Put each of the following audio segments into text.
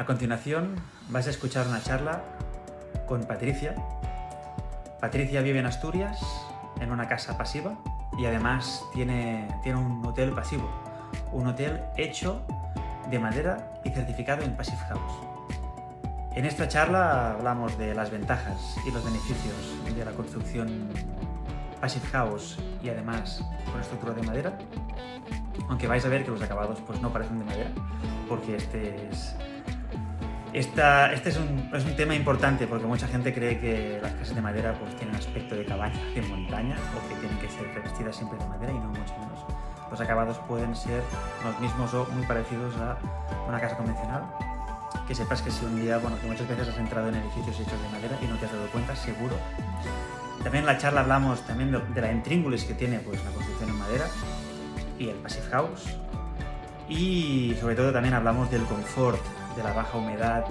A continuación vais a escuchar una charla con Patricia. Patricia vive en Asturias, en una casa pasiva y además tiene, tiene un hotel pasivo, un hotel hecho de madera y certificado en Passive House. En esta charla hablamos de las ventajas y los beneficios de la construcción Passive House y además con estructura de madera, aunque vais a ver que los acabados pues no parecen de madera, porque este es esta, este es un, es un, tema importante porque mucha gente cree que las casas de madera pues, tienen aspecto de cabaña, de montaña o que tienen que ser revestidas siempre de madera y no mucho menos. Los acabados pueden ser los mismos o muy parecidos a una casa convencional. Que sepas que si un día, bueno, que muchas veces has entrado en edificios hechos de madera y no te has dado cuenta, seguro. También en la charla hablamos también de, de la intríngulis que tiene pues, la construcción en madera y el Passive House. Y sobre todo también hablamos del confort de la baja humedad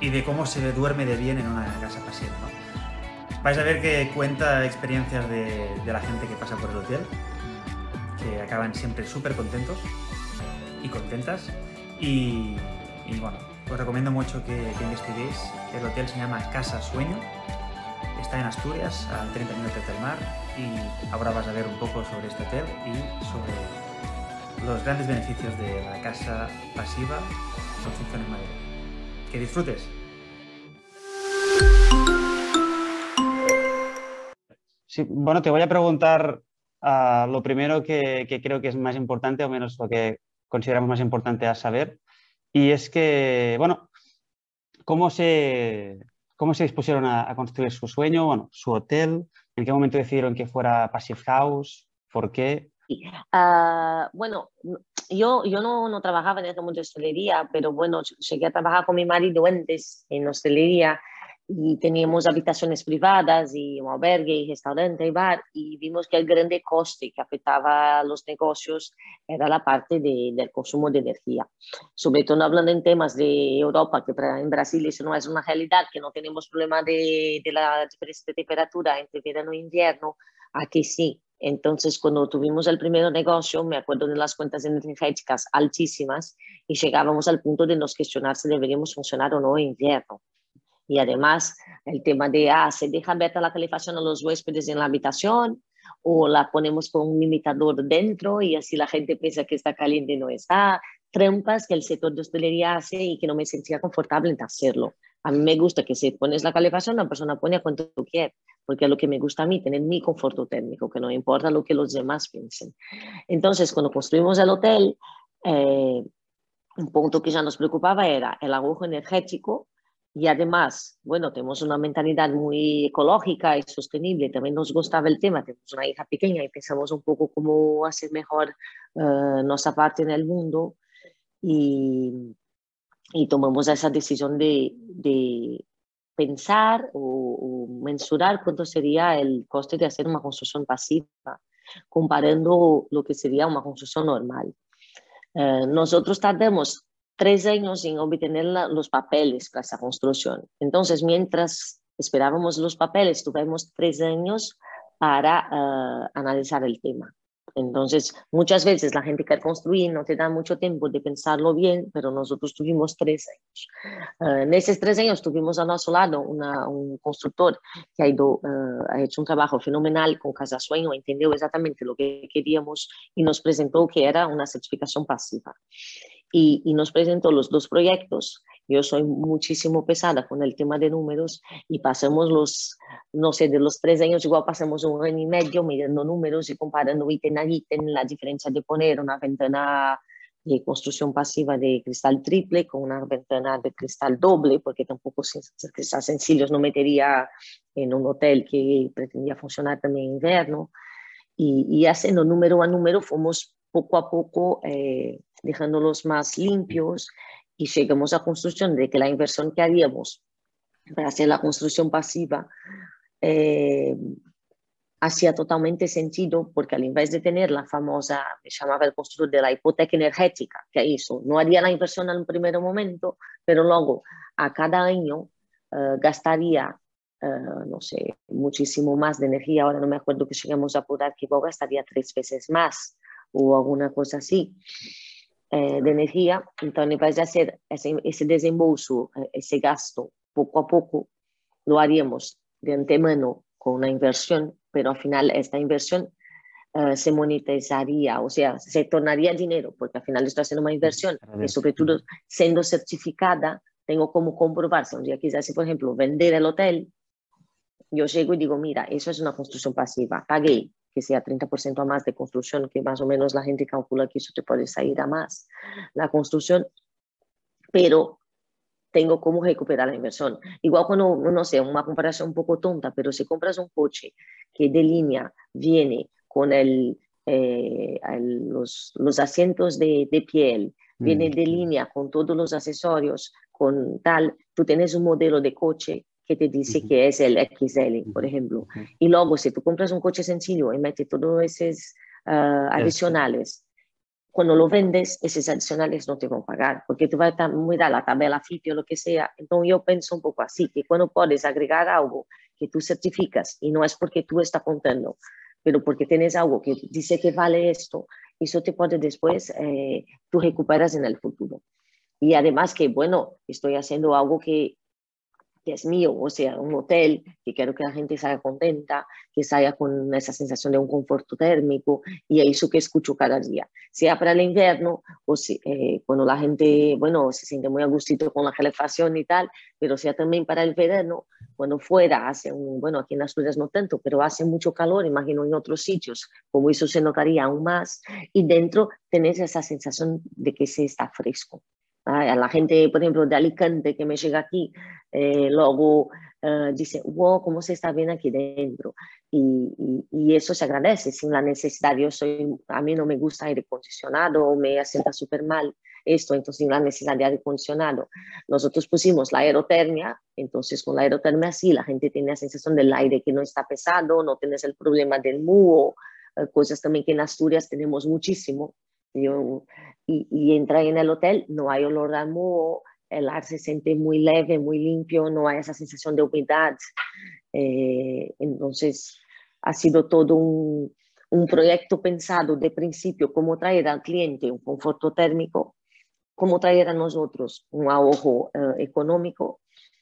y de cómo se duerme de bien en una casa pasiva. ¿no? Vais a ver que cuenta experiencias de, la gente que pasa por el hotel, que acaban siempre súper contentos y contentas. Y, y, bueno, os recomiendo mucho que, que, investiguéis. El hotel se llama Casa Sueño, está en Asturias, a 30 minutos del mar. Y ahora vas a ver un poco sobre este hotel y sobre los grandes beneficios de la casa pasiva Que disfrutes. Sí, bueno, te voy a preguntar uh, lo primero que, que, creo que es más importante, o menos lo que consideramos más importante a saber, y es que, bueno, ¿cómo se, cómo se dispusieron a, a construir su sueño, bueno, su hotel? ¿En qué momento decidieron que fuera Passive House? ¿Por qué? Uh, bueno, yo, yo no, no, trabajaba en el mundo de hostelería, pero bueno, llegué a trabajar con mi marido antes en hostelería y teníamos habitaciones privadas y un albergue y restaurante y bar y vimos que el grande coste que afectaba a los negocios era la parte de, del consumo de energía. Sobre todo hablando en temas de Europa, que en Brasil eso no es una realidad, que no tenemos problema de, de la diferencia de temperatura entre verano e invierno, aquí sí, entonces, cuando tuvimos el primer negocio, me acuerdo de las cuentas energéticas altísimas y llegábamos al punto de nos cuestionar si deberíamos funcionar o no en invierno. Y además, el tema de, ah, se deja abierta la calefacción a los huéspedes en la habitación o la ponemos con un limitador dentro y así la gente piensa que está caliente y no está. Trampas que el sector de hostelería hace y que no me sentía confortable en hacerlo. A mí me gusta que si pones la calefacción, la persona pone a cuanto quiere, porque es lo que me gusta a mí, tener mi conforto térmico, que no importa lo que los demás piensen. Entonces, cuando construimos el hotel, eh, un punto que ya nos preocupaba era el agujo energético y además, bueno, tenemos una mentalidad muy ecológica y sostenible, también nos gustaba el tema, tenemos una hija pequeña y pensamos un poco cómo hacer mejor uh, nuestra parte en el mundo y, y tomamos esa decisión de, de pensar o, o, mensurar cuánto sería el coste de hacer una construcción pasiva, comparando lo que sería una construcción normal. Eh, nosotros tardamos tres años en obtener la, los papeles para esa construcción. Entonces, mientras esperábamos los papeles, tuvimos tres años para uh, analizar el tema. Entonces, muchas veces la gente quiere construir, no te da mucho tiempo de pensarlo bien, pero nosotros tuvimos tres años. Uh, en esos tres años tuvimos a nuestro lado una, un constructor que ha, ido, uh, ha hecho un trabajo fenomenal con Casa Sueño, entendió exactamente lo que queríamos y nos presentó que era una certificación pasiva. Y, y nos presentó los dos proyectos yo soy muchísimo pesada con el tema de números y pasamos los, no sé, de los tres años, igual pasamos un año y medio midiendo números y comparando ítem a ítem, la diferencia de poner una ventana de construcción pasiva de cristal triple con una ventana de cristal doble, porque tampoco cristal sencillos no metería en un hotel que pretendía funcionar también en invierno. Y, y haciendo número a número fuimos poco a poco eh, dejándolos más limpios y llegamos a construcción de que la inversión que haríamos para hacer la construcción pasiva eh, hacía totalmente sentido porque al invés de tener la famosa, me llamaba el constructor de la hipoteca energética, que hizo, no haría la inversión en un primer momento, pero luego a cada año uh, gastaría, uh, no sé, muchísimo más de energía, ahora no me acuerdo que llegamos a apurar que igual gastaría tres veces más o alguna cosa así. de energía, entonces en vez de hacer ese, ese desembolso, ese gasto poco a poco, lo haríamos de antemano con una inversión, pero al final esta inversión uh, se monetizaría, o sea, se tornaría dinero, porque al final estoy haciendo una inversión y sobre todo siendo certificada, tengo como comprobar, si un día quisiese, por ejemplo, vender el hotel, yo llego y digo, mira, eso es una construcción pasiva, pagué que sea 30% a más de construcción, que más o menos la gente calcula que eso te puede salir a más, la construcción, pero tengo como recuperar la inversión. Igual cuando, no sé, una comparación un poco tonta, pero si compras un coche que de línea viene con el, eh, los, los, asientos de, de piel, viene de línea con todos los accesorios, con tal, tú tienes un modelo de coche que te dice que es el XL, por ejemplo. Y luego, si tú compras un coche sencillo y metes todos esos uh, adicionales, cuando lo vendes, esos adicionales no te van a pagar, porque tú vas a mirar la tabla FIP o lo que sea. Entonces yo pienso un poco así, que cuando puedes agregar algo que tú certificas, y no es porque tú estás contando, pero porque tienes algo que dice que vale esto, eso te puede después, eh, tú recuperas en el futuro. Y además que, bueno, estoy haciendo algo que que es mío, o sea, un hotel, que quiero que la gente salga contenta, que salga con esa sensación de un conforto térmico, y es eso que escucho cada día, sea para el invierno, o si, eh, cuando la gente, bueno, se siente muy a gustito con la calefacción y tal, pero sea también para el verano, cuando fuera hace un, bueno, aquí en Asturias no tanto, pero hace mucho calor, imagino en otros sitios, como eso se notaría aún más, y dentro tenés esa sensación de que se está fresco. A la gente, por ejemplo, de Alicante que me llega aquí, eh, luego eh, dice, wow, cómo se está bien aquí dentro. Y, y, eso se agradece sin la necesidad. Yo soy, a mí no me gusta aire acondicionado, me sienta súper mal esto, entonces sin la necesidad de aire acondicionado. Nosotros pusimos la aerotermia, entonces con la aerotermia sí, la gente tiene la sensación del aire que no está pesado, no tienes el problema del muo, eh, cosas también que en Asturias tenemos muchísimo. Y, y entra en el hotel, no hay olor a moho, el aire se siente muy leve, muy limpio, no hay esa sensación de humedad. Eh, entonces, ha sido todo un, un, proyecto pensado de principio, cómo traer al cliente un conforto térmico, cómo traer a nosotros un ahorro eh, económico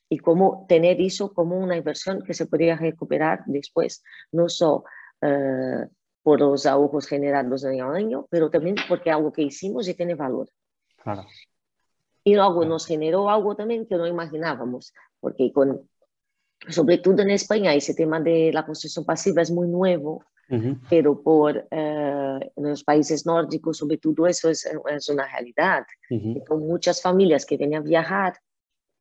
y cómo tener eso como una inversión que se podría recuperar después, no solo eh, por los ahorros generados año a año, pero también porque algo que hicimos y tiene valor. Claro. Y luego nos generó algo también que no imaginábamos, porque con, sobre todo en España ese tema de la construcción pasiva es muy nuevo, uh -huh. pero por eh, en los países nórdicos, sobre todo eso es, es una realidad. Uh -huh. Con muchas familias que vienen a viajar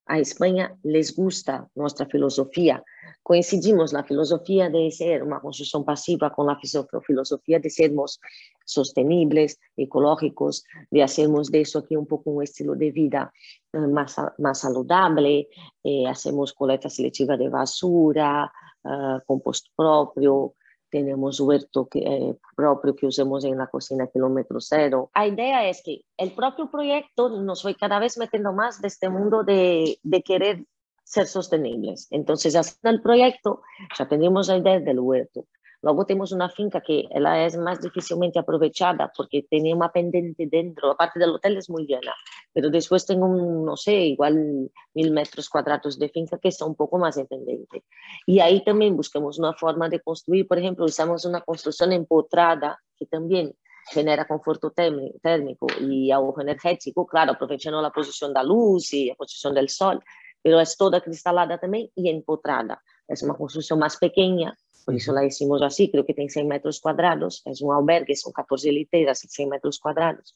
a España les gusta nuestra filosofía. Coincidimos la filosofía de ser una construcción pasiva con la filosofía de sermos sostenibles, ecológicos, de hacernos de eso aquí un poco un estilo de vida eh, más, más saludable, eh, hacemos colecta selectiva de basura, uh, compost propio, tenemos huerto que, eh, propio que usamos en la cocina kilómetro cero. La idea es que el propio proyecto nos fue cada vez metiendo más de este mundo de, de querer ser sostenibles. Entonces, haciendo el proyecto, ya tenemos la idea del huerto. Luego tenemos una finca que ela es más difícilmente aprovechada porque tenía una pendiente dentro. Aparte del hotel es muy llena, pero después tengo, un, no sé, igual mil metros cuadrados de finca que está un poco más dependiente. Y ahí también buscamos una forma de construir. Por ejemplo, usamos una construcción empotrada que también genera conforto térmico y ahorro energético, claro, aprovechando la posición de la luz y la posición del sol, pero es toda cristalada también y empotrada. Es una construcción más pequeña, por eso la hicimos así, creo que tiene 100 metros cuadrados, es un albergue, son 14 literas, 100 metros cuadrados.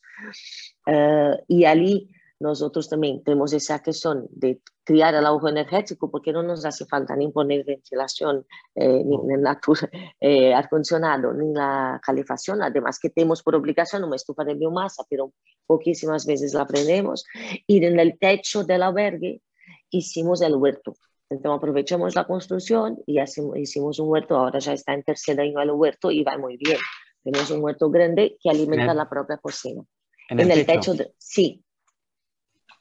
Uh, y allí nosotros también tenemos esa cuestión de criar el ahorro energético porque no nos hace falta ni poner ventilación, eh, ni, eh, acondicionado, ni la calefacción, además que tenemos por obligación una estufa de biomasa, pero poquísimas veces la prendemos. Y en el techo del albergue hicimos el huerto. Entonces aprovechamos la construcción y hacemos, hicimos un huerto, ahora ya está en tercer año el huerto y va muy bien. Tenemos un huerto grande que alimenta el, la propia cocina. En, en el, el, techo, de, sí.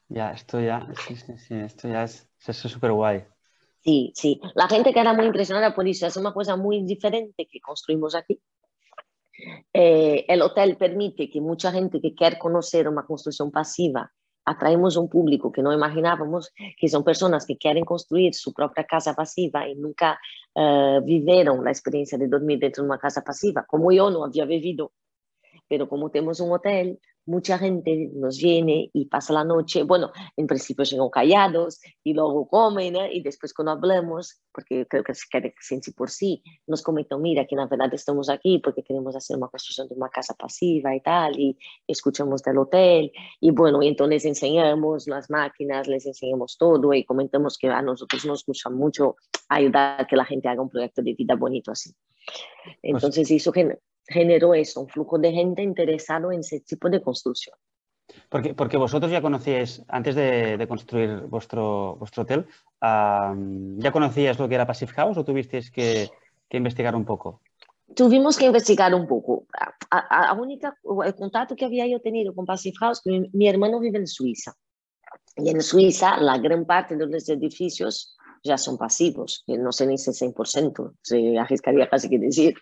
Ya, esto ya, sí, sí, sí, esto ya es súper guay. Sí, sí. La gente queda muy impresionada por eso. Es una cosa muy diferente que construimos aquí. Eh, el hotel permite que mucha gente que quiere conocer una construcción pasiva, atraemos un público que no imaginábamos, que son personas que quieren construir su propia casa pasiva y nunca uh, vivieron la experiencia de dormir dentro de una casa pasiva, como yo no había vivido. Pero como tenemos un hotel, mucha gente nos viene y pasa la noche, bueno, en principio llegan callados y luego comen ¿eh? y después cuando hablamos, porque creo que se queda sí por sí, nos comentan, mira, que en verdad estamos aquí porque queremos hacer una construcción de una casa pasiva y tal, y escuchamos del hotel, y bueno, y entonces enseñamos las máquinas, les enseñamos todo y comentamos que a nosotros nos gusta mucho ayudar a que la gente haga un proyecto de vida bonito así. Entonces, eso que generó eso, un flujo de gente interesado en ese tipo de construcción. Porque, porque vosotros ya conocíais, antes de, construir vuestro, vuestro hotel, ¿ya conocíais lo que era Passive House o tuvisteis que, que investigar un poco? Tuvimos que investigar un poco. A, única, el contacto que había yo tenido con Passive House, mi, mi hermano vive en Suiza. Y en Suiza, la gran parte de los edificios ya son pasivos, que no sé ni si 100%, se arriesgaría casi que decir,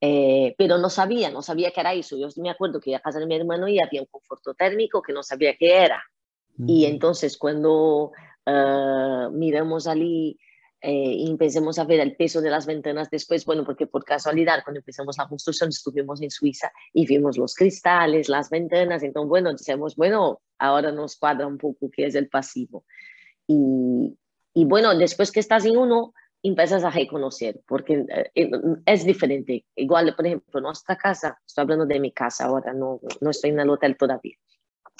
eh, pero no sabía, no sabía que era eso. Yo me acuerdo que a casa de mi hermano y había un conforto térmico que no sabía qué era. Y entonces cuando uh, miramos allí eh, y empecemos a ver el peso de las ventanas después, bueno, porque por casualidad cuando empezamos la construcción estuvimos en Suiza y vimos los cristales, las ventanas, entonces bueno, decimos, bueno, ahora nos cuadra un poco qué es el pasivo. Y, y bueno, después que estás en uno, empiezas a reconocer, porque eh, es diferente. Igual, por ejemplo, nuestra casa, estoy hablando de mi casa ahora, no, no estoy en el hotel todavía.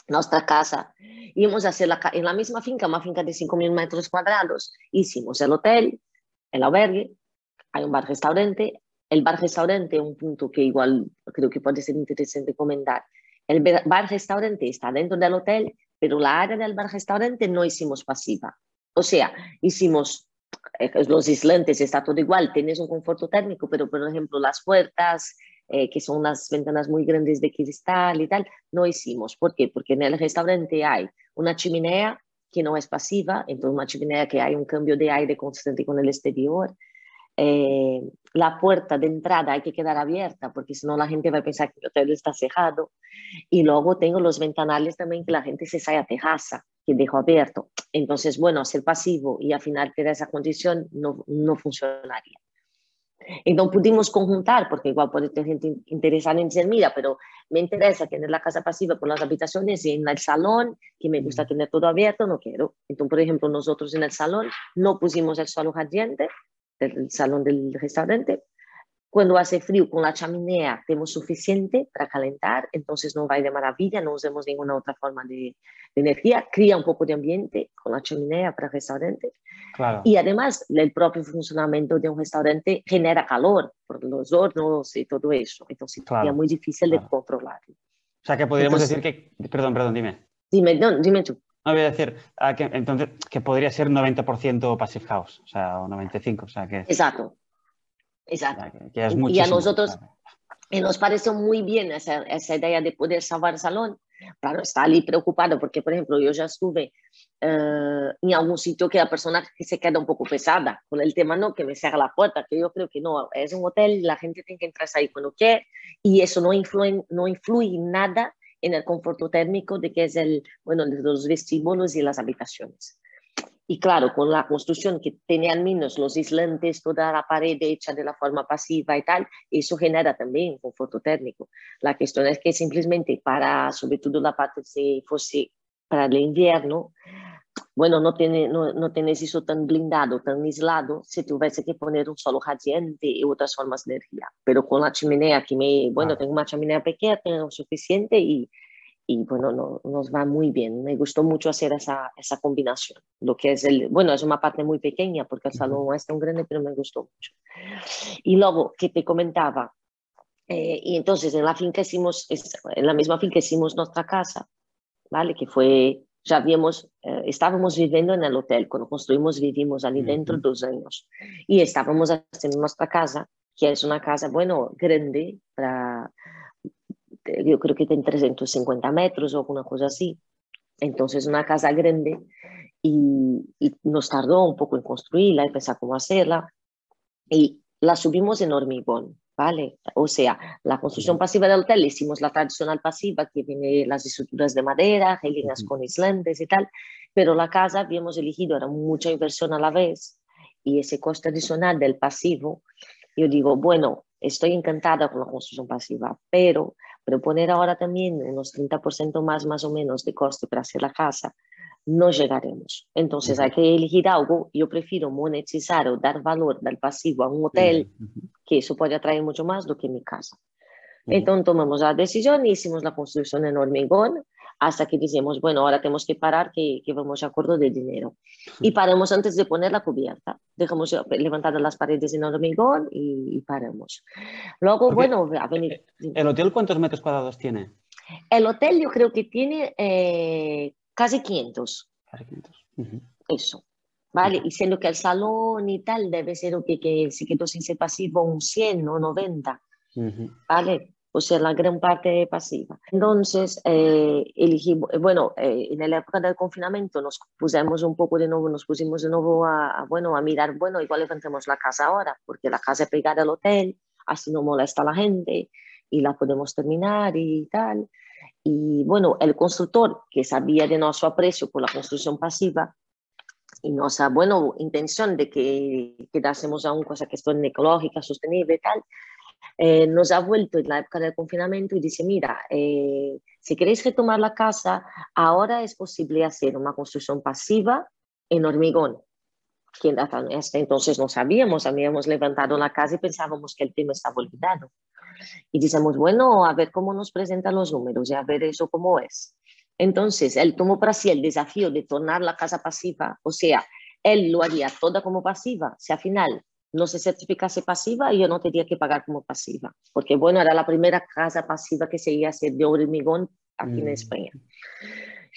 Nuestra casa, íbamos a hacer la, en la misma finca, una finca de 5.000 metros cuadrados. Hicimos el hotel, el albergue, hay un bar-restaurante. El bar-restaurante, un punto que igual creo que puede ser interesante comentar. El bar-restaurante está dentro del hotel, pero la área del bar-restaurante no hicimos pasiva. O sea, hicimos eh, los islantes, está todo igual, tienes un conforto térmico, pero por ejemplo las puertas, eh, que son unas ventanas muy grandes de cristal y tal, no hicimos. ¿Por qué? Porque en el restaurante hay una chimenea que no es pasiva, entonces una chimenea que hay un cambio de aire constante con el exterior. Eh, la puerta de entrada hay que quedar abierta porque si no la gente va a pensar que el hotel está cerrado. Y luego tengo los ventanales también que la gente se sale a terraza que dejo abierto. Entonces, bueno, ser pasivo y al final tener esa condición no, no funcionaría. Entonces pudimos conjuntar, porque igual puede tener gente interesada en decir, mira, pero me interesa tener la casa pasiva por las habitaciones y en el salón, que me gusta tener todo abierto, no quiero. Entonces, por ejemplo, nosotros en el salón no pusimos el suelo radiante del salón del restaurante, cuando hace frío con la chimenea tenemos suficiente para calentar, entonces no va de maravilla, no usamos ninguna otra forma de, energía, cría un poco de ambiente con la chimenea para el restaurante. Claro. Y además el propio funcionamiento de un restaurante genera calor por los hornos y todo eso, entonces claro. es muy difícil de controlar. O sea que podríamos decir que, perdón, perdón, dime. Dime, no, dime tú. No, voy a decir, ah, que, entonces, que podría ser 90% Passive House, o sea, o 95%, o sea que... Exacto, Exacto. y a nosotros y nos pareció muy bien esa, esa, idea de poder salvar el salón. Claro, está allí preocupado porque, por ejemplo, yo ya estuve uh, en algún sitio que la persona que se queda un poco pesada con el tema, no, que me cierra la puerta, que yo creo que no, es un hotel, la gente tiene que entrar ahí cuando quiere y eso no influye, no influye nada en el conforto térmico de que es el, bueno, de los vestíbulos y las habitaciones. Y claro, con la construcción que tenían menos los islantes, toda la pared hecha de la forma pasiva y tal, eso genera también conforto térmico. La cuestión es que simplemente para, sobre todo la parte si fuese para el invierno, bueno, no, tiene, no, no tienes eso tan blindado, tan aislado, si tuviese que poner un solo radiante y otras formas de energía. Pero con la chimenea que me, bueno, tengo una chimenea pequeña, tengo suficiente y y bueno, no, nos va muy bien. Me gustó mucho hacer esa, esa combinación. Lo que es el, bueno, es una parte muy pequeña porque el salón es tan grande, pero me gustó mucho. Y luego, que te comentaba, eh, y entonces en la finca hicimos, en la misma finca hicimos nuestra casa, ¿vale? Que fue, ya habíamos, eh, estábamos viviendo en el hotel, cuando construimos vivimos allí dentro dos años. Y estábamos haciendo nuestra casa, que es una casa, bueno, grande para yo creo que tiene 350 metros o alguna cosa así. Entonces, una casa grande y, nos tardó un poco en construirla y pensar cómo hacerla. Y la subimos en hormigón. ¿vale? O sea, la construcción pasiva del hotel hicimos la tradicional pasiva que tiene las estructuras de madera, líneas con islantes y tal, pero la casa habíamos elegido, era mucha inversión a la vez y ese coste adicional del pasivo, yo digo, bueno, estoy encantada con la construcción pasiva, pero proponer ahora también unos 30% más más o menos de coste para hacer la casa, no llegaremos. Entonces hay que elegir algo. Yo prefiero monetizar o dar valor del pasivo a un hotel, que eso puede atraer mucho más do que mi casa. Entonces tomamos la decisión hicimos la construcción en hormigón hasta que decimos, bueno, ahora tenemos que parar, que, que vamos a acuerdo de dinero. Y paramos antes de poner la cubierta. Dejamos levantadas las paredes en hormigón y, paramos. Luego, bueno, a venir. ¿El hotel cuántos metros cuadrados tiene? El hotel yo creo que tiene eh, casi 500. Casi 500. Eso. ¿Vale? Y siendo que el salón y tal debe ser que, que se quedó sin ser pasivo un 100 o 90. ¿Vale? O sea, la gran parte pasiva. Entonces, eh, elegimos, bueno, eh, en la época del confinamiento nos pusimos un poco de nuevo, nos pusimos de nuevo a, bueno, a mirar, bueno, igual levantemos la casa ahora, porque la casa es pegada al hotel, así no molesta a la gente y la podemos terminar y tal. Y bueno, el constructor que sabía de nuestro aprecio por la construcción pasiva y nuestra buena intención de que quedásemos a una cosa que es ecológica, sostenible y tal, eh, nos ha vuelto en la época del confinamiento y dice, mira, eh, si queréis retomar la casa, ahora es posible hacer una construcción pasiva en hormigón. Que hasta entonces no sabíamos, habíamos levantado la casa y pensábamos que el tema estaba olvidado. Y decimos, bueno, a ver cómo nos presentan los números y a ver eso cómo es. Entonces, él tomó para sí el desafío de tornar la casa pasiva, o sea, él lo haría toda como pasiva, si al final no se certificase pasiva, yo no tenía que pagar como pasiva, porque bueno, era la primera casa pasiva que se iba a hacer de hormigón aquí en mm. España.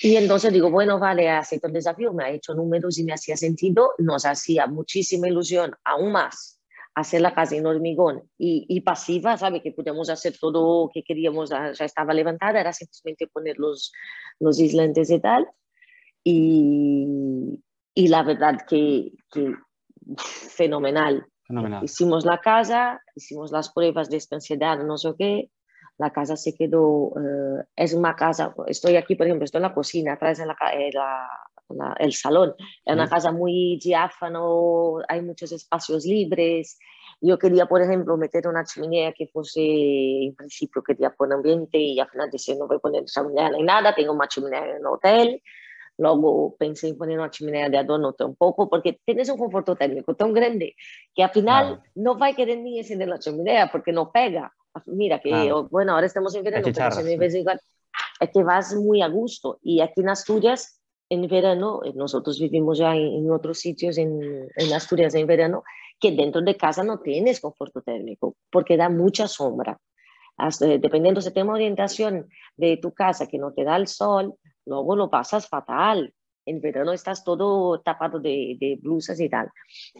Y entonces digo, bueno, vale, acepto el desafío, me ha hecho números y me hacía sentido, nos hacía muchísima ilusión, aún más, hacer la casa en hormigón y, pasiva, ¿sabe? Que podíamos hacer todo lo que queríamos, ya estaba levantada, era simplemente poner los, los islantes y tal. Y, y la verdad que, que fenomenal. Hicimos la casa, hicimos las pruebas de estanciedad, no sé qué, la casa se quedó, eh, es una casa, estoy aquí, por ejemplo, estoy en la cocina, atrás en eh, la, el salón, es una casa muy diáfano, hay muchos espacios libres. Yo quería, por ejemplo, meter una chimenea que fuese, en principio quería poner ambiente y al final dije, no voy a poner chimenea ni nada, tengo una chimenea en el hotel. Luego pensé en poner una chimenea de adorno tampoco, porque tienes un conforto térmico tan grande que al final no va a querer ni encender la chimenea porque no pega. Mira que, bueno, ahora estamos en verano, pero me igual. Es que vas muy a gusto. Y aquí en Asturias, en verano, eh, nosotros vivimos ya en, otros sitios en, en Asturias en verano, que dentro de casa no tienes conforto térmico porque da mucha sombra. dependiendo si tenemos orientación de tu casa que no te da el sol, luego lo pasas fatal. En verano estás todo tapado de, de blusas y tal.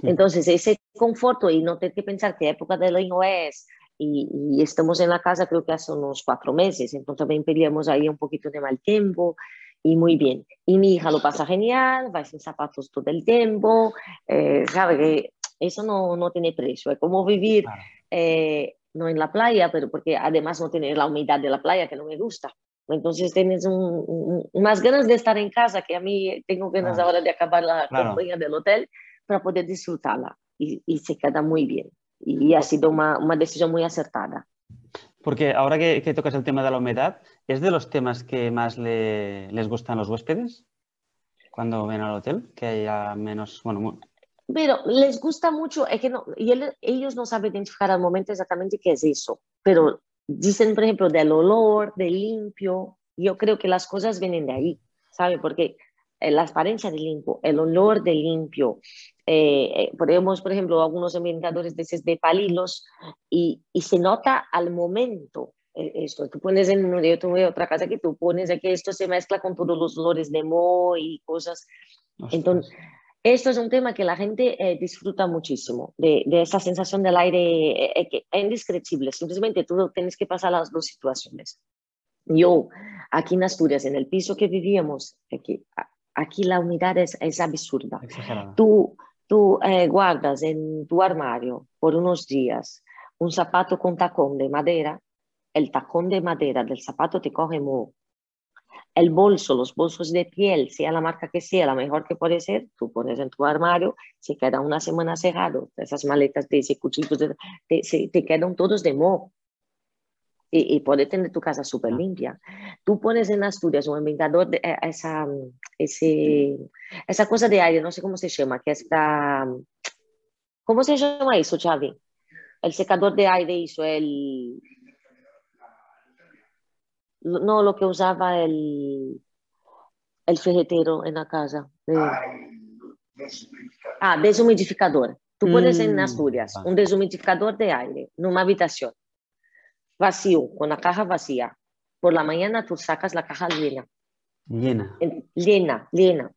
Entonces, ese conforto y no tener que pensar qué época del año es, y, y, estamos en la casa creo que hace unos cuatro meses, entonces también pedíamos ahí un poquito de mal tiempo y muy bien. Y mi hija lo pasa genial, va sin zapatos todo el tiempo, eh, sabe que eso no, no tiene precio, es como vivir eh, no en la playa, pero porque además no tiene la humedad de la playa que no me gusta. Entonces tienes un, más ganas de estar en casa que a mí tengo ganas ahora de acabar la compañía del hotel para poder disfrutarla y, y, se queda muy bien. Y ha sido una, una decisión muy acertada. Porque ahora que, que, tocas el tema de la humedad, ¿es de los temas que más le, les gustan a los huéspedes cuando ven al hotel? Que haya menos, bueno, pero les gusta mucho, es que no, y ellos no saben identificar al momento exactamente qué es eso, pero dicen, por ejemplo, del olor, del limpio. Yo creo que las cosas vienen de ahí, ¿sabe? Porque eh, la transparencia de limpio, el olor de limpio. Eh, eh, ponemos, por ejemplo, algunos ambientadores de, de palilos y, y, se nota al momento esto. Tú pones en yo tuve otra casa que tú pones aquí, esto se mezcla con todos los olores de moho y cosas. Entonces, esto es un tema que la gente eh, disfruta muchísimo, de, de, esa sensación del aire eh, eh, que es indescriptible. Simplemente tú tienes que pasar las dos situaciones. Yo, aquí en Asturias, en el piso que vivíamos, aquí, aquí la humedad es, es absurda. Tú, tú guardas en tu armario por unos días un zapato con tacón de madera, el tacón de madera del zapato te coge moho. El bolso, los bolsos de piel, sea la marca que sea, la mejor que puede ser, tú pones en tu armario, se queda una semana cerrado, esas maletas de ese cuchillo, te, te quedan todos de moho. Y, y puede tener tu casa súper limpia. Tú pones en Asturias un inventador de eh, esa, ese, esa cosa de aire, no sé cómo se llama, que está... ¿Cómo se llama eso, Xavi? El secador de aire hizo el... No, lo que usaba el, el ferretero en la casa. Ah, deshumidificador. Tú pones en mm, Asturias un deshumidificador de aire en una habitación vacío, con la caja vacía. Por la mañana tú sacas la caja llena. Llena. Llena, llena.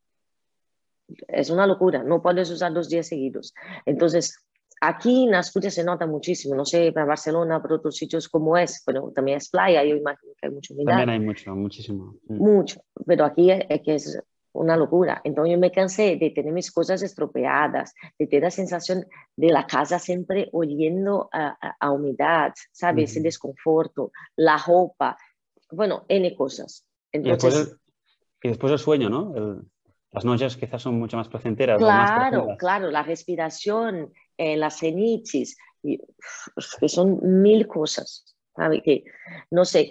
Es una locura, no puedes usar dos días seguidos. Entonces, aquí en Asturias se nota muchísimo, no sé, para Barcelona, para otros sitios como es, pero también es playa, yo imagino que hay mucho humedad. También hay mucho, muchísimo. Mm. Mucho, pero aquí es que es una locura. Entonces yo me cansé de tener mis cosas estropeadas, de tener la sensación de la casa siempre oliendo a, humedad, ¿sabes? Ese desconforto, la ropa, bueno, N cosas. Entonces, y, después el, sueño, ¿no? las noches quizás son mucho más placenteras. Claro, claro, la respiración, eh, las cenitis, que son mil cosas. ¿sabes? Que, no sé,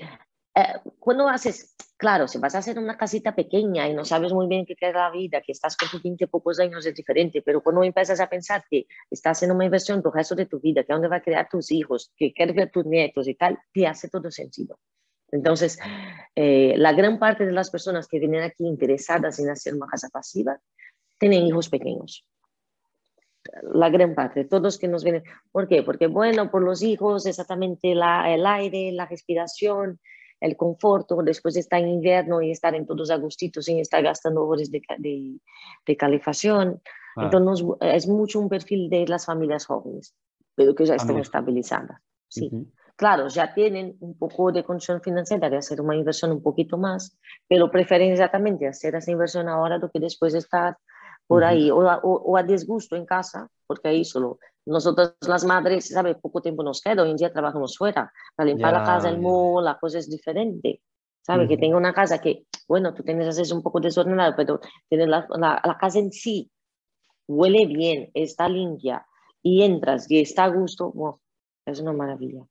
eh, cuando haces, claro, si vas a hacer una casita pequeña y no sabes muy bien qué es la vida, que estás con tus 20 pocos años es diferente, pero cuando empiezas a pensar que estás haciendo una inversión por el resto de tu vida, que dónde va a crear tus hijos, que quieres ver tus nietos y tal, te hace todo sentido. Entonces, eh, la gran parte de las personas que vienen aquí interesadas en hacer una casa pasiva tienen hijos pequeños la gran parte, todos que nos vienen. ¿Por qué? Porque, bueno, por los hijos, exactamente la, el aire, la respiración, el conforto, después de estar en invierno y estar en todos agustitos sin estar gastando horas de, de, calefacción. Entonces, es mucho un perfil de las familias jóvenes, pero que ya están estabilizadas. Sí. Claro, ya tienen un poco de condición financiera de hacer una inversión un poquito más, pero prefieren exactamente hacer esa inversión ahora do que después estar por ahí, o o a, disgusto en casa, porque ahí solo nosotras las madres, ¿sabes? Poco tiempo nos queda, hoy en día trabajamos fuera, para limpiar la casa, el moho, la cosa es diferente, ¿sabes? Que tenga una casa que, bueno, tú tienes acceso un poco desordenado, pero tienes la, la, casa en sí, huele bien, está limpia, y entras y está a gusto, wow, es una maravilla.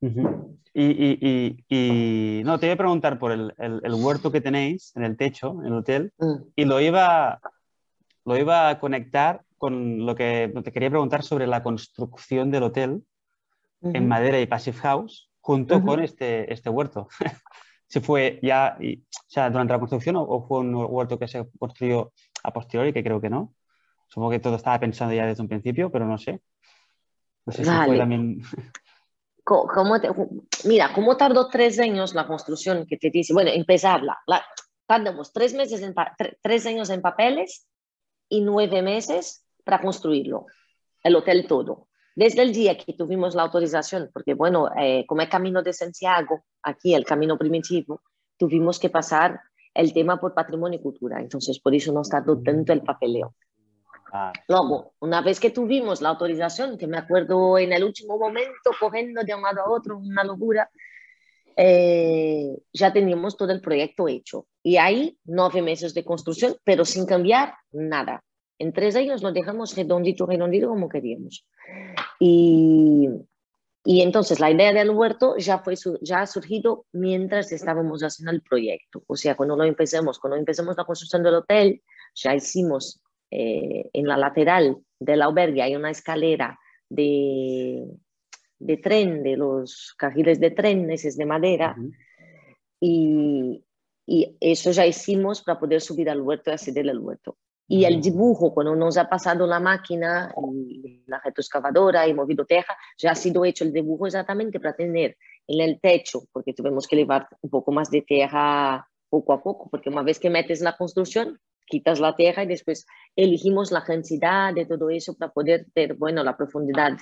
Y, y, y, no, te voy a preguntar por el, el, huerto que tenéis en el techo, en el hotel, mm. y lo iba, lo iba a conectar con lo que te quería preguntar sobre la construcción del hotel en madera y Passive House junto con este, este huerto. ¿Se fue ya o sea, durante la construcción o, fue un huerto que se construyó a posteriori, que creo que no? Supongo que todo estaba pensado ya desde un principio, pero no sé. No sé si fue también... mira, ¿cómo tardó tres años la construcción que te dice? Bueno, empezarla. La, tardamos tres, meses en tres años en papeles y nueve meses para construirlo, el hotel todo. Desde el día que tuvimos la autorización, porque bueno, eh, como es Camino de Santiago, aquí el camino primitivo, tuvimos que pasar el tema por patrimonio y cultura, entonces por eso nos tardó tanto el papeleo. Ah. Luego, una vez que tuvimos la autorización, que me acuerdo en el último momento, cogiendo de un lado a otro, una locura, eh, ya teníamos todo el proyecto hecho. Y ahí, nueve meses de construcción, pero sin cambiar nada. En tres años lo dejamos redondito, redondito como queríamos. Y, y entonces la idea del huerto ya, fue, ya ha surgido mientras estábamos haciendo el proyecto. O sea, cuando lo empecemos, cuando empezamos la construcción del hotel, ya hicimos eh, en la lateral del albergue hay una escalera de, de tren, de los carriles de tren, ese es de madera. y, y, eso ya hicimos para poder subir al huerto y acceder al huerto. Y el dibujo, cuando nos ha pasado la máquina, la retroexcavadora y movido teja, ya ha sido hecho el dibujo exactamente para tener en el techo, porque tuvimos que llevar un poco más de tierra poco a poco, porque una vez que metes la construcción, quitas la tierra y después elegimos la densidad de todo eso para poder tener, bueno, la profundidad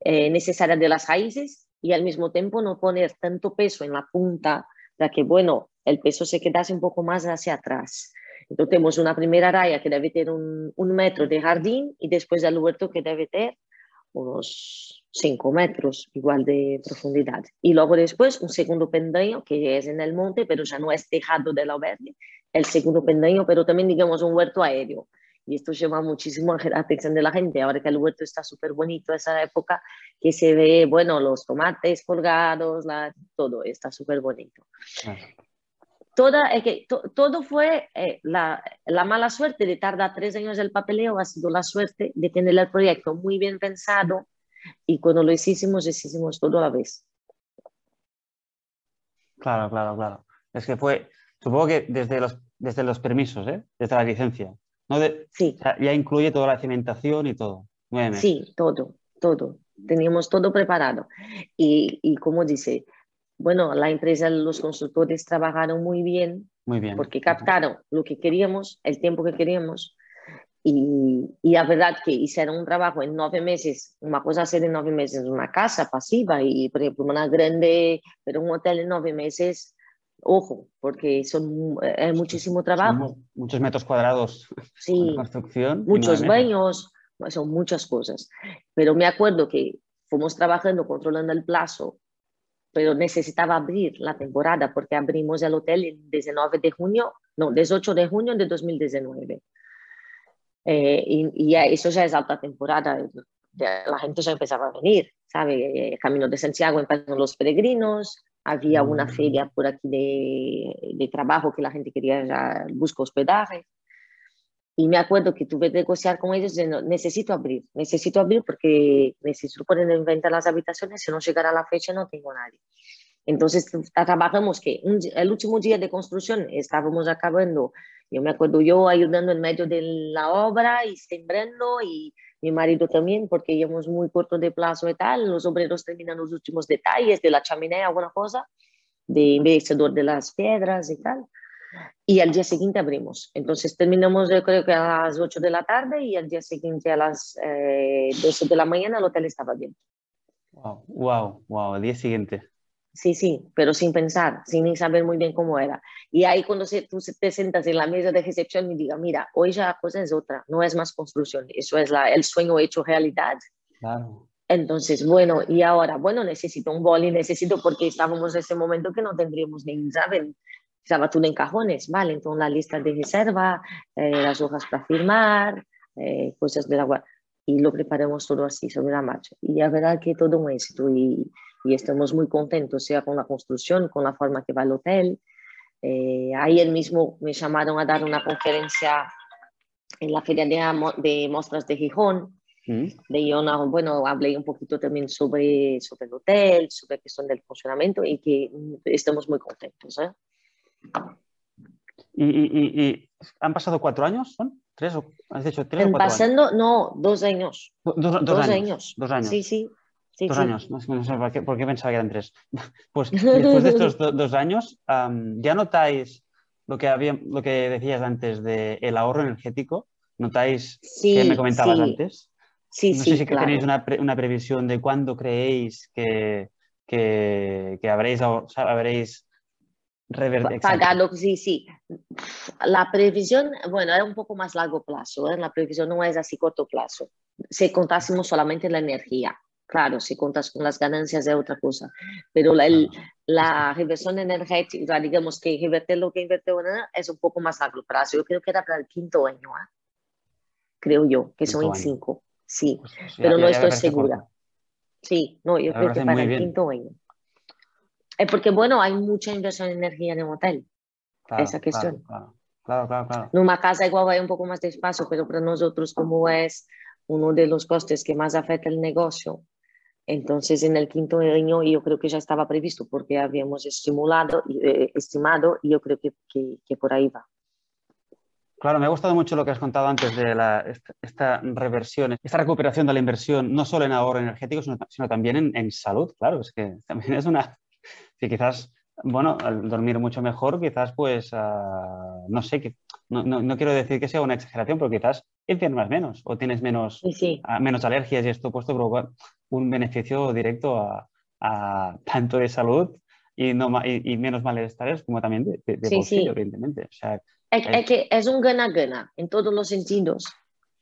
eh, necesaria de las raíces y al mismo tiempo no poner tanto peso en la punta para que, bueno, el peso se quedase un poco más hacia atrás. Entonces tenemos una primera raya que debe tener un, un metro de jardín y después el huerto que debe tener unos 5 metros igual de profundidad. Y luego después un segundo pendaño que es en el monte, pero ya no es tejado de la verde, el segundo pendaño, pero también digamos un huerto aéreo. Y esto llama muchísimo la atención de la gente, ahora que el huerto está súper bonito, esa época que se ve, bueno, los tomates colgados, la, todo está súper bonito. Toda, es que todo fue eh, la, la, mala suerte de tardar tres años el papeleo, ha sido la suerte de tener el proyecto muy bien pensado y cuando lo hicimos, hicimos todo a la vez. Claro, claro, claro. Es que fue, supongo que desde los, desde los permisos, ¿eh? desde la licencia. ¿no? sí. ya incluye toda la cimentación y todo. Sí, todo, todo. Teníamos todo preparado. Y, y como dice, bueno, la empresa, los consultores trabajaron muy bien. Muy bien. Porque captaron lo que queríamos, el tiempo que queríamos. Y, y la verdad que hicieron un trabajo en nueve meses, una cosa hacer en nueve meses, una casa pasiva y, por ejemplo, una grande, pero un hotel en nueve meses, ojo, porque son es muchísimo trabajo. muchos metros cuadrados sí, de construcción. Muchos baños, son muchas cosas. Pero me acuerdo que fuimos trabajando, controlando el plazo, pero necesitaba abrir la temporada porque abrimos el hotel el 19 de junio, no, 18 de junio de 2019. Eh, y, y, eso ya es alta temporada, la gente ya empezaba a venir, ¿sabe? Eh, Camino de Santiago empezaron los peregrinos, había una mm. feria por aquí de, de trabajo que la gente quería ya buscar hospedaje. Y me acuerdo que tuve que negociar con ellos diciendo, necesito abrir, necesito abrir porque necesito poner en venta las habitaciones, si no llegara la fecha no tengo nadie. Entonces trabajamos que el último día de construcción estábamos acabando, yo me acuerdo yo ayudando en medio de la obra y sembrando y mi marido también porque íbamos muy corto de plazo y tal, los obreros terminan los últimos detalles de la chimenea, alguna cosa, de embellecedor de las piedras y tal y al día siguiente abrimos. Entonces terminamos yo creo que a las 8 de la tarde y al día siguiente a las eh, 12 de la mañana el hotel estaba abierto. Wow, wow, wow, el día siguiente. Sí, sí, pero sin pensar, sin saber muy bien cómo era. Y ahí cuando se, tú te sientas en la mesa de recepción y diga, mira, hoy ya la cosa es otra, no es más construcción, eso es la, el sueño hecho realidad. Claro. Entonces, bueno, y ahora, bueno, necesito un boli, necesito porque estábamos en ese momento que no tendríamos ni, ¿saben? estaba todo en cajones, ¿vale? Entonces la lista de reserva, eh, las hojas para firmar, eh, cosas de agua, y lo preparamos todo así sobre la marcha. Y la verdad que todo un éxito y, y estamos muy contentos, sea con la construcción, con la forma que va el hotel. Eh, ayer mismo me llamaron a dar una conferencia en la Feria de, de Mostras de Gijón. Mm. De yo, bueno, hablé un poquito también sobre, sobre el hotel, sobre la cuestión del funcionamiento y que estamos muy contentos. ¿eh? ¿Y, han pasado cuatro años? ¿Son? ¿Tres o has dicho tres o cuatro Pasando, no, dos años. dos, años. Dos años. Sí, sí. Dos años, no, sé por qué, por qué, pensaba que eran tres. Pues después de estos dos años, ¿ya notáis lo que, había, lo que decías antes del el ahorro energético? ¿Notáis que me comentabas antes? Sí, no sé si tenéis una, una, previsión de cuándo creéis que, que, que habréis, habréis pagado, sí, sí. La previsión, bueno, es un poco más largo plazo, ¿eh? la previsión no es así corto plazo. Si contásemos solamente la energía, claro, si contas con las ganancias es otra cosa, pero la, la reversión energética, digamos que revertir lo que invirtió es un poco más largo plazo. Yo creo que era para el quinto año, ¿eh? creo yo, que son en cinco, sí, pues, pero no estoy segura. Sí, no, yo creo que para el quinto año. Es porque, bueno, hay mucha inversión en energía en un hotel. esa cuestión. Claro, claro, claro, claro. En una casa igual hay un poco más de espacio, pero para nosotros como es uno de los costes que más afecta el negocio, entonces en el quinto año yo creo que ya estaba previsto porque habíamos estimulado, eh, estimado y yo creo que, que, por ahí va. Claro, me ha gustado mucho lo que has contado antes de la, esta, reversión, esta recuperación de la inversión, no solo en ahorro energético, sino, también en, en, salud. Claro, es que también es una, que quizás, bueno, al dormir mucho mejor, quizás pues, ah, no sé, que, no, no, quiero decir que sea una exageración, pero quizás enfermas menos o tienes menos, ah, menos alergias y esto puesto provoca un beneficio directo a, a, tanto de salud y, no, y, y menos malestares como también de, de, bolsillo, evidentemente. O sea, es, es, que es un gana-gana en todos los sentidos.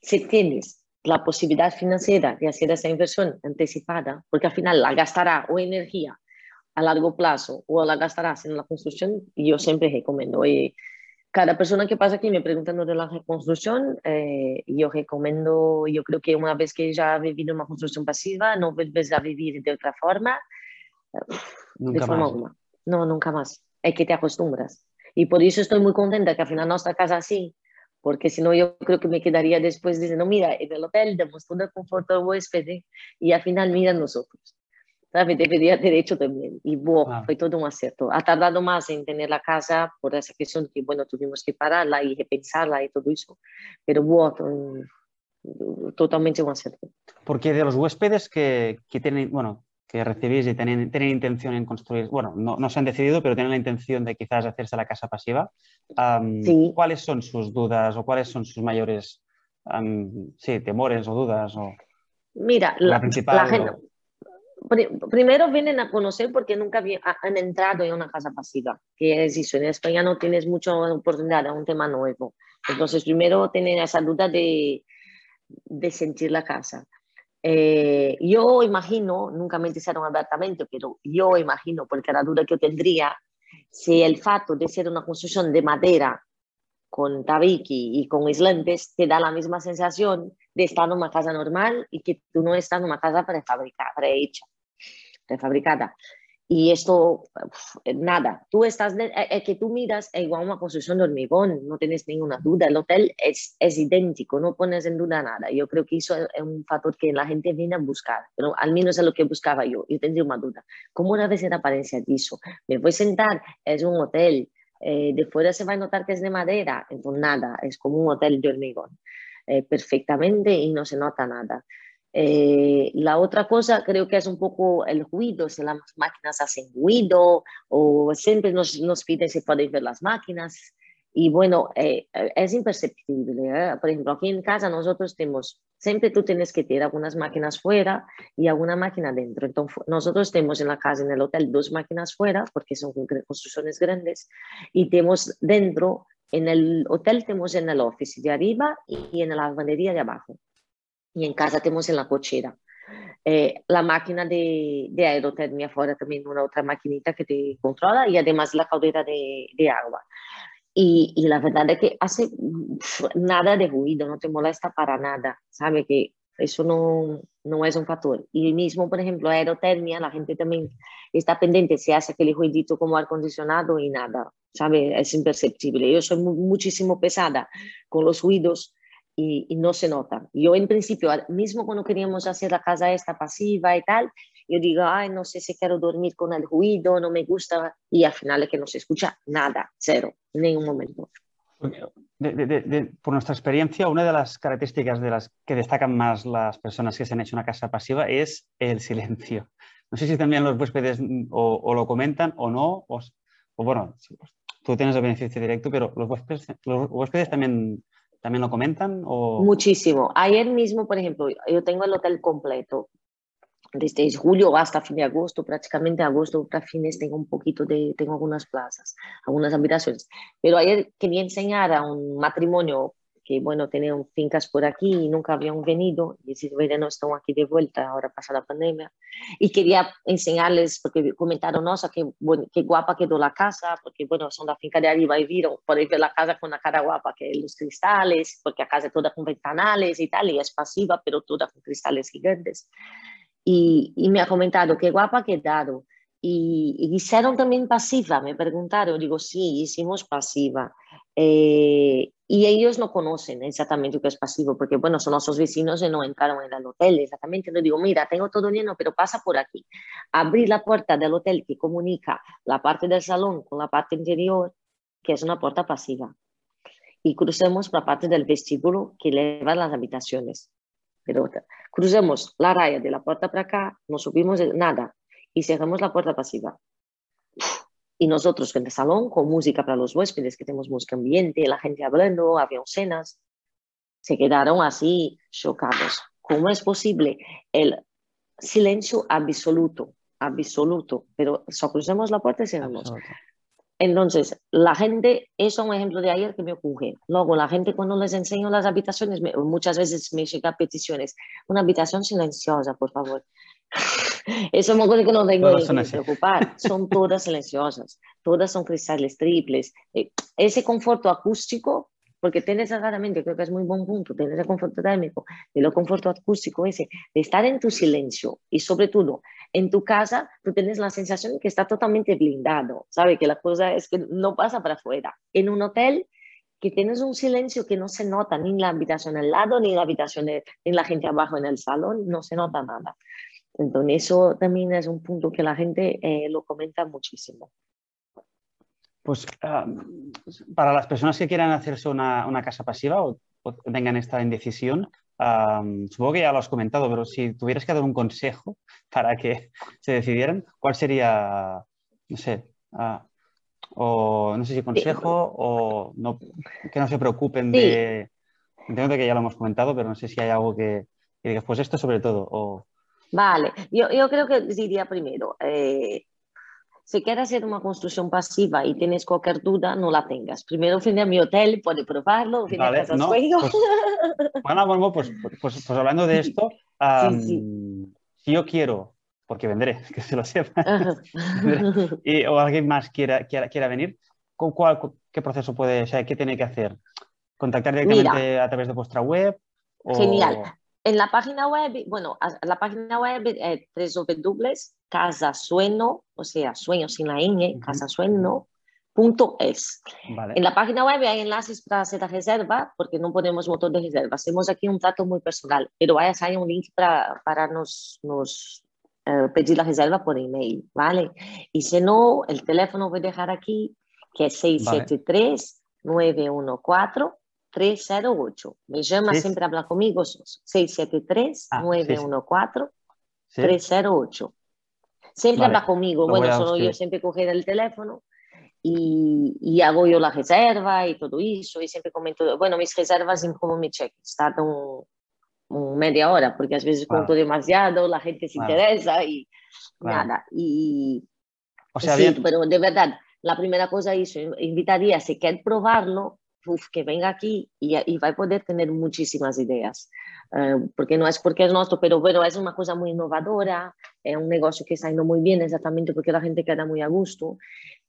Si tienes la posibilidad financiera de hacer esa inversión anticipada, porque al final la gastará o energía a largo plazo o la gastarás en la construcción, yo siempre recomiendo. Y cada persona que pasa aquí me pregunta de la reconstrucción, eh, yo recomiendo, yo creo que una vez que ya ha vivido una construcción pasiva, no vuelves a vivir de otra forma, Nunca de forma más. alguna. No, nunca más. Es que te acostumbras. Y por eso estoy muy contenta que al final nuestra casa así, porque si no yo creo que me quedaría después diciendo, mira, en el hotel damos todo el confort al huésped y al final mira nosotros. ¿Sabes? Debería derecho también. Y bueno, Claro. fue todo un acierto. Ha tardado más en tener la casa por esa cuestión que, bueno, tuvimos que pararla y repensarla y todo eso. Pero bueno, totalmente un acierto. Porque de los huéspedes que, que tienen, bueno, que recibís y tienen, tienen intención en construir, bueno, no, no se han decidido, pero tienen la intención de quizás hacerse la casa pasiva, am, Sí. ¿cuáles son sus dudas o cuáles son sus mayores am, sí, temores o dudas? O... Mira, La la, principal, la gente, o- primero vienen a conocer porque nunca han entrado en una casa pasiva, que es eso, en España no tienes mucha oportunidad, es un tema nuevo. Entonces, primero tienen esa duda de, de sentir la casa. Eh, yo imagino, nunca me dijeron abiertamente, pero yo imagino, porque la duda que yo tendría, si el fato de ser una construcción de madera con tabique y con aislantes te da la misma sensación de estar en una casa normal y que tú no estás en una casa prefabricada, prehecha, prefabricada. Y esto, nada, tú estás, de- eh, eh, que tú miras, es igual una construcción de hormigón, no tienes ninguna duda, el hotel es, es idéntico, no pones en duda nada. Yo creo que eso es es un factor que la gente viene a buscar, pero al menos es lo que buscaba yo, yo tendría una duda. ¿Cómo debe ser la apariencia de eso? Me voy a sentar, es un hotel, eh, de fuera se va a notar que es de madera, entonces nada, es como un hotel de hormigón, eh, perfectamente y no se nota nada. Eh, la otra cosa creo que es un poco el ruido, si las máquinas hacen ruido o siempre nos, nos piden si pueden ver las máquinas. Y bueno, eh, es imperceptible. ¿eh? Por ejemplo, aquí en casa nosotros tenemos, siempre tú tienes que tener algunas máquinas fuera y alguna máquina dentro. Entonces, nosotros tenemos en la casa, en el hotel, dos máquinas fuera porque son construcciones grandes y tenemos dentro, en el hotel tenemos en el office de arriba y en la lavandería de abajo. Y en casa tenemos en la cochera. Eh, la máquina de, de aerotermia fuera también, una otra maquinita que te controla y además la caldera de, de agua. Y, y la verdad es que hace nada de ruido, no te molesta para nada, ¿sabe? Que eso no, no es un factor. Y mismo, por ejemplo, aerotermia, la gente también está pendiente, se hace aquel ruidito como acondicionado y nada, ¿sabe? Es imperceptible. Yo soy mu- muchísimo pesada con los ruidos y, y no se nota. Yo en principio, mismo cuando queríamos hacer la casa esta pasiva y tal, yo digo, ay, no sé si quiero dormir con el ruido, no me gusta, y al final es que no se escucha nada, cero, en ningún momento. De- de- de- por nuestra experiencia, una de las características de las que destacan más las personas que se han hecho una casa pasiva es el silencio. No sé si también los huéspedes mm, o, o lo comentan o no, o, o bueno, pues, tú tienes el beneficio directo, pero los huéspedes, los huéspedes también, también lo comentan o... Muchísimo. Ayer mismo, por ejemplo, yo tengo el hotel completo. Desde julio hasta fin de agosto, prácticamente agosto para fines tengo un poquito de, tengo algunas plazas, algunas habitaciones. Pero ayer quería enseñar a un matrimonio que, bueno, tenían fincas por aquí y nunca habían venido, y ese verano están aquí de vuelta, ahora pasa la pandemia, y quería enseñarles, porque comentaron, nossa, qué, qué guapa quedó la casa, porque, bueno, son la finca de arriba y vieron, podéis ver la casa con la cara guapa, que los cristales, porque la casa toda con ventanales y tal, y es pasiva, pero toda con cristales gigantes. Y, y me ha comentado, qué guapa ha quedado. Y, y hicieron también pasiva, me preguntaron, digo, sí, hicimos pasiva. Eh, y ellos no conocen exactamente qué es pasivo, porque bueno, son nuestros vecinos y no entraron en el hotel exactamente. No digo, mira, tengo todo lleno, pero pasa por aquí. Abrí la puerta del hotel que comunica la parte del salón con la parte interior, que es una puerta pasiva. Y crucemos la parte del vestíbulo que lleva a las habitaciones. Pero cruzamos la raya de la puerta para acá, no subimos nada y cerramos la puerta pasiva. Y nosotros en el salón con música para los huéspedes, que tenemos música ambiente, la gente hablando, había cenas, se quedaron así chocados. ¿Cómo es posible el silencio absoluto? Absoluto, pero solo cruzamos la puerta y cerramos. Absoluto. Entonces, la gente, eso es un ejemplo de ayer que me ocurre. Luego, la gente cuando les enseño las habitaciones, muchas veces me llega peticiones, una habitación silenciosa, por favor. Eso es una cosa que no tengo que preocupar. Son todas silenciosas, todas son cristales triples. Eh, ese conforto acústico, porque tienes claramente, creo que es muy buen punto, tienes el conforto térmico y el conforto acústico ese, de estar en tu silencio y sobre todo en tu casa, tú tienes la sensación que está totalmente blindado, ¿sabes? Que la cosa es que no pasa para afuera. En un hotel que tienes un silencio que no se nota ni en la habitación al lado, ni en la habitación, de, ni la gente abajo en el salón, no se nota nada. Entonces, eso también es un punto que la gente eh, lo comenta muchísimo. Pues para las personas que quieran hacerse una, una casa pasiva o, tengan esta indecisión, supongo que ya lo has comentado, pero si tuvieras que dar un consejo para que se decidieran, ¿cuál sería, no sé, ah, o no sé si consejo o no, que no se preocupen de... Entiendo que ya lo hemos comentado, pero no sé si hay algo que, que digas, pues esto sobre todo. O... Vale, yo, yo creo que diría primero, eh, si quieres hacer una construcción pasiva y tienes cualquier duda, no la tengas. Primero viene a mi hotel, puede probarlo, vale, a casa no, pues, bueno, bueno pues, pues, pues, hablando de esto, um, sí, sí. si yo quiero, porque vendré, que se lo sepa, y, o alguien más quiera, quiera, quiera venir, ¿con cuál, ¿qué proceso puede, o sea, qué tiene que hacer? ¿Contactar directamente Mira, a través de vuestra web? O... Genial. En la página web, bueno, la página web es www casasueno, o sea, sueño sin la ñ, casasueno.es. Vale. En la página web hay enlaces para hacer la reserva, porque no ponemos motor de reserva. Hacemos aquí un trato muy personal, pero hay, hay un link para, para nos, nos uh, pedir la reserva por email, ¿vale? Y si no, el teléfono voy a dejar aquí, que es 673 914 308. Me llama, sí. siempre habla conmigo, 673-914-308. Siempre vale. habla conmigo, bueno, solo yo siempre coger el teléfono y, y, hago yo la reserva y todo eso, y siempre comento, bueno, mis reservas en como mi cheque, tardan un, un, media hora, porque a veces claro. cuento demasiado, la gente se claro. interesa y claro. nada. Y, o sea, sí, bien. pero de verdad, la primera cosa es, invitaría, si quiere probarlo, uf, que venga aquí y, y, va a poder tener muchísimas ideas. Uh, porque no es porque es nuestro, pero bueno, es una cosa muy innovadora, es un negocio que está yendo muy bien exactamente porque la gente queda muy a gusto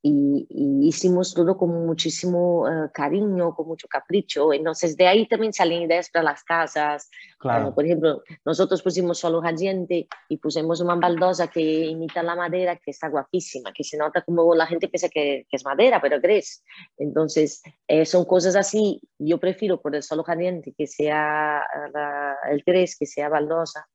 y, y hicimos todo con muchísimo uh, cariño, con mucho capricho. Entonces, de ahí también salen ideas para las casas. Claro. Uh, por ejemplo, nosotros pusimos solo radiante y pusimos una baldosa que imita la madera, que está guapísima, que se nota como la gente piensa que, que es madera, pero crees. Entonces, eh, son cosas así. Yo prefiero por el solo radiante que sea la, el gres, que sea baldosa.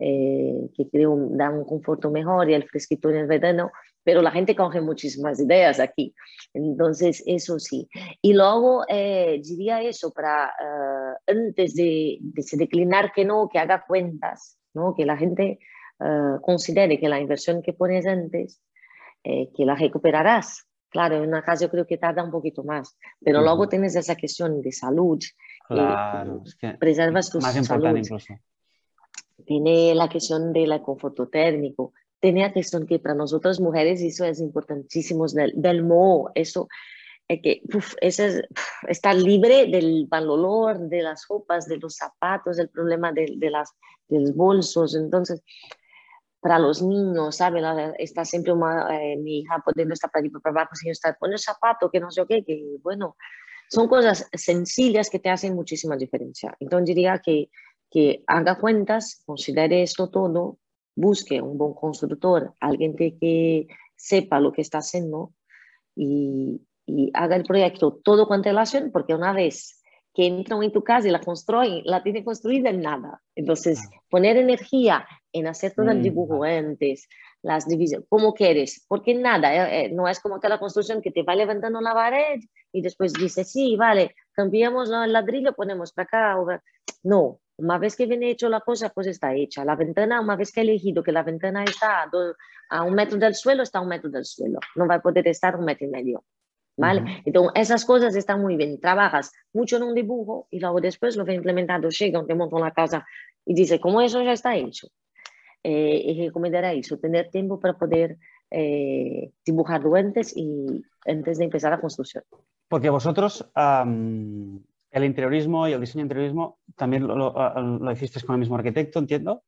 Eh, que creo da un conforto mejor y el fresquito en el verano, pero la gente coge muchísimas ideas aquí. Entonces, eso sí. Y luego eh, diría eso, para uh, antes de, de, declinar que no, que haga cuentas, ¿no? que la gente uh, considere que la inversión que pones antes, eh, que la recuperarás. Claro, en una casa yo creo que tarda un poquito más, pero uh -huh. luego tienes esa cuestión de salud. Claro, es que preservas tu más salud. importante incluso. Tiene la cuestión del conforto térmico, tiene la cuestión que para nosotras mujeres eso es importantísimo, del, del moho, eso es que uf, eso es, estar libre del mal olor, de las ropas, de los zapatos, del problema de, de, las, de los bolsos, entonces para los niños, ¿sabes? Está siempre una, eh, mi hija poniendo esta para para abajo, estar, pone el zapato, que no sé qué, que bueno, son cosas sencillas que te hacen muchísima diferencia. Entonces diría que, que haga cuentas, considere esto todo, busque un buen constructor, alguien que, que sepa lo que está haciendo y, y, haga el proyecto todo con antelación, porque una vez que entran en tu casa y la construyen, la tienen construida en nada. Entonces, poner energía en hacer todo el dibujo antes, las divisiones, como quieres, porque nada, eh, eh, no es como que la construcción que te va levantando la pared y después dice, sí, vale, cambiamos el ladrillo, ponemos para acá. No, una vez que viene hecho la cosa, pues está hecha. La ventana, una vez que he elegido que la ventana está a, do, a un metro del suelo, está a un metro del suelo. No va a poder estar un metro y medio. ¿Vale? Uh -huh. Entonces, esas cosas están muy bien. Trabajas mucho en un dibujo y luego después lo que implementado llega, te montan la casa y dice, como eso ya está hecho. Eh, y recomendaría eso, tener tiempo para poder eh, dibujar duendes y antes de empezar la construcción. Porque vosotros el interiorismo y el diseño interiorismo también lo, lo, hicisteis con el mismo arquitecto, entiendo.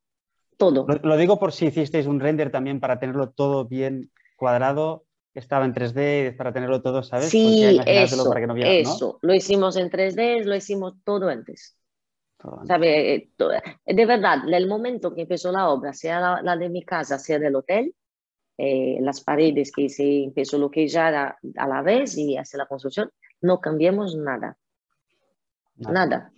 Todo. Lo, digo por si hicisteis un render también para tenerlo todo bien cuadrado, estaba en 3D para tenerlo todo, ¿sabes? Sí, eso, para que no eso. Lo hicimos en 3D, lo hicimos todo antes. ¿Sabe? Eh, de verdad, el momento que empezó la obra, sea la, de mi casa, sea del hotel, eh, las paredes que se empezó lo que ya era a la vez y hacer la construcción, no cambiamos nada. Nada.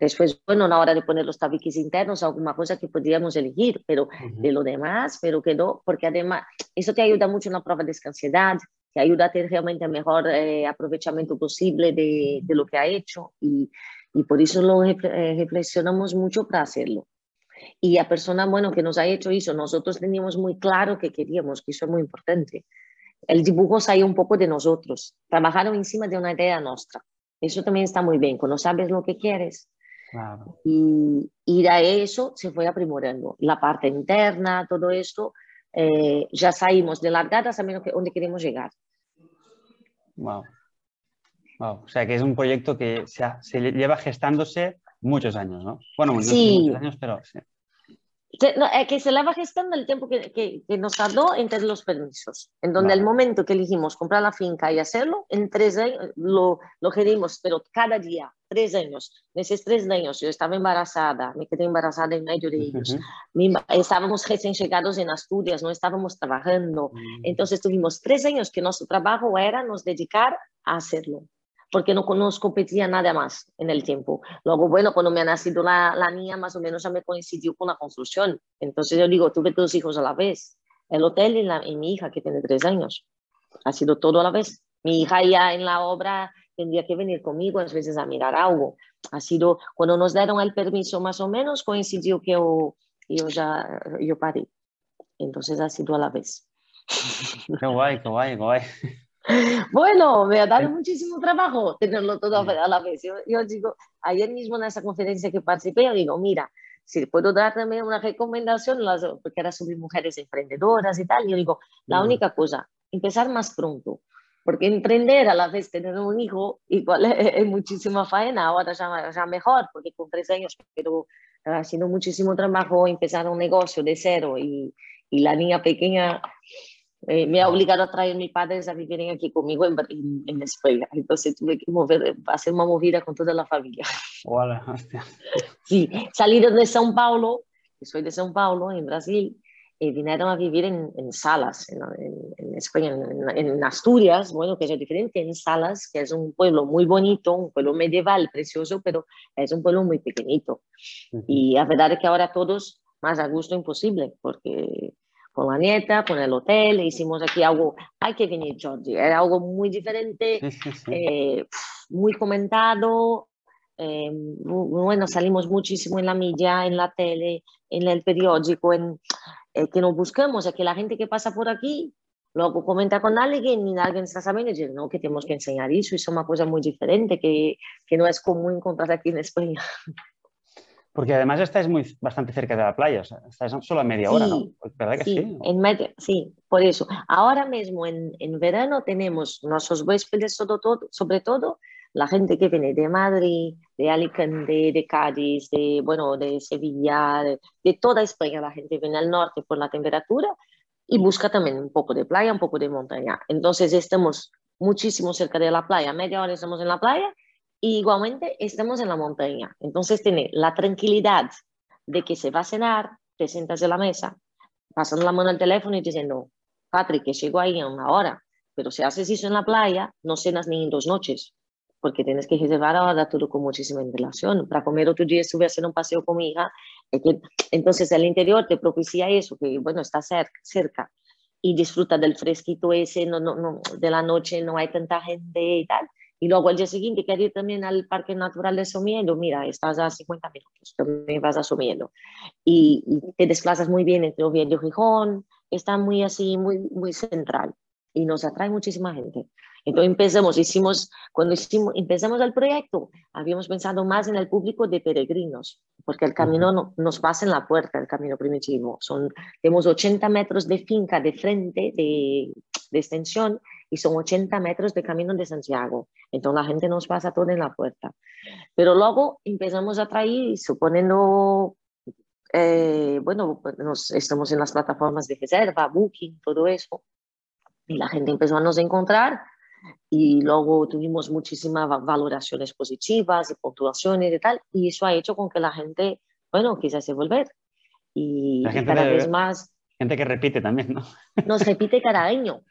Después, bueno, a la hora de poner los tabiques internos, alguna cosa que podríamos elegir, pero de lo demás, pero quedó, porque además, eso te ayuda mucho en la prueba de ansiedad, te ayuda a tener realmente el mejor eh, aprovechamiento posible de, de, lo que ha hecho y, y por eso lo eh, reflexionamos mucho para hacerlo. Y a persona, bueno, que nos ha hecho eso, nosotros teníamos muy claro que queríamos, que eso es muy importante. El dibujo salió un poco de nosotros, trabajaron encima de una idea nuestra. Eso también está muy bien, cuando sabes lo que quieres. Y, y de eso se fue aprimorando. La parte interna, todo esto, eh, ya salimos de largada sabiendo que, dónde queremos llegar. Wow. wow. O sea que es un proyecto que se, se lleva gestándose muchos años, ¿no? Bueno, sí. muchos años, pero sí. No, es que se la va gestando el tiempo que, que, que, nos tardó entre los permisos, en donde el momento que elegimos comprar la finca y hacerlo, en tres años lo, lo querimos, pero cada día, tres años. En esos tres años yo estaba embarazada, me quedé embarazada en medio de ellos. estábamos recién llegados en Asturias, no estábamos trabajando. Mm. Entonces tuvimos tres años que nuestro trabajo era nos dedicar a hacerlo porque no, competía nada más en el tiempo. Luego, bueno, cuando me ha nacido la, la, niña, más o menos ya me coincidió con la construcción. Entonces yo digo, tuve dos hijos a la vez, el hotel y, la, y mi hija, que tiene tres años. Ha sido todo a la vez. Mi hija ya en la obra tendría que venir conmigo a veces a mirar algo. Ha sido, cuando nos dieron el permiso más o menos, coincidió que yo, yo ya yo parí. Entonces ha sido a la vez. Qué guay, qué guay, qué guay. Bueno, me ha dado muchísimo trabajo tenerlo todo a la vez. Yo, digo, ayer mismo en esa conferencia que participé, yo digo, mira, si puedo dar también una recomendación, porque era sobre mujeres emprendedoras y tal, yo digo, la única cosa, empezar más pronto, porque emprender a la vez tener un hijo, igual es, muchísima faena, ahora ya, ya, mejor, porque con tres años, pero ha sido muchísimo trabajo empezar un negocio de cero y, y la niña pequeña eh, me ha obligado a traer a mis padres a vivir aquí conmigo en, en, España. Entonces tuve que mover, hacer una movida con toda la familia. Hola, hostia. Sí, salieron de São Paulo, soy de São Paulo, en Brasil, y vinieron a vivir en, en Salas, en, en España, en, Asturias, bueno, que es diferente, en Salas, que es un pueblo muy bonito, un pueblo medieval, precioso, pero es un pueblo muy pequeñito. Y la verdad es que ahora todos más a gusto imposible, porque con la nieta, con el hotel, hicimos aquí algo, hay que venir Georgie, era algo muy diferente, eh, muy comentado, eh, bueno, salimos muchísimo en la milla, en la tele, en el periódico, en, eh, que nos buscamos, es que la gente que pasa por aquí luego comenta con alguien y alguien está sabiendo y dice, no, que tenemos que enseñar eso, eso es una cosa muy diferente que, que no es común encontrar aquí en España. Porque además estáis muy, bastante cerca de la playa, o sea, estáis solo a media hora, ¿no? ¿Verdad que sí? Sí, en medio, sí, por eso. Ahora mismo en, en verano tenemos nuestros huéspedes, sobre todo, sobre todo la gente que viene de Madrid, de Alicante, de Cádiz, de, bueno, de Sevilla, de, de, toda España, la gente viene al norte por la temperatura y busca también un poco de playa, un poco de montaña. Entonces estamos muchísimo cerca de la playa, media hora estamos en la playa y igualmente estamos en la montaña. Entonces tiene la tranquilidad de que se va a cenar, te sientas en la mesa, pasando la mano al teléfono y diciendo, Patrick, que llego ahí en una hora. Pero si haces eso en la playa, no cenas ni en dos noches, porque tienes que reservar ahora todo con muchísima relación. Para comer otro día estuve haciendo un paseo con mi hija. Entonces el interior te propicia eso, que bueno, está cerca, cerca y disfruta del fresquito ese, no, no, no, de la noche no hay tanta gente y tal. Y luego al día siguiente quería ir también al Parque Natural de Somiedo, mira, estás a 50 minutos, también vas a Somiedo. Y, y, te desplazas muy bien entre Oviedo y Gijón, está muy así, muy, muy central. Y nos atrae muchísima gente. Entonces empezamos, hicimos, cuando hicimos, empezamos el proyecto, habíamos pensado más en el público de peregrinos, porque el camino no, nos pasa en la puerta, el camino primitivo. Son, tenemos 80 metros de finca de frente, de, de extensión, y son 80 metros de camino de Santiago. Entonces la gente nos pasa todo en la puerta. Pero luego empezamos a traer, suponiendo eh, bueno, pues, nos, estamos en las plataformas de reserva, Booking, todo eso, y la gente empezó a nos encontrar y luego tuvimos muchísimas valoraciones positivas y puntuaciones y tal, y eso ha hecho con que la gente, bueno, quisiese volver. Y, cada vez más... Gente que repite también, ¿no? Nos repite cada año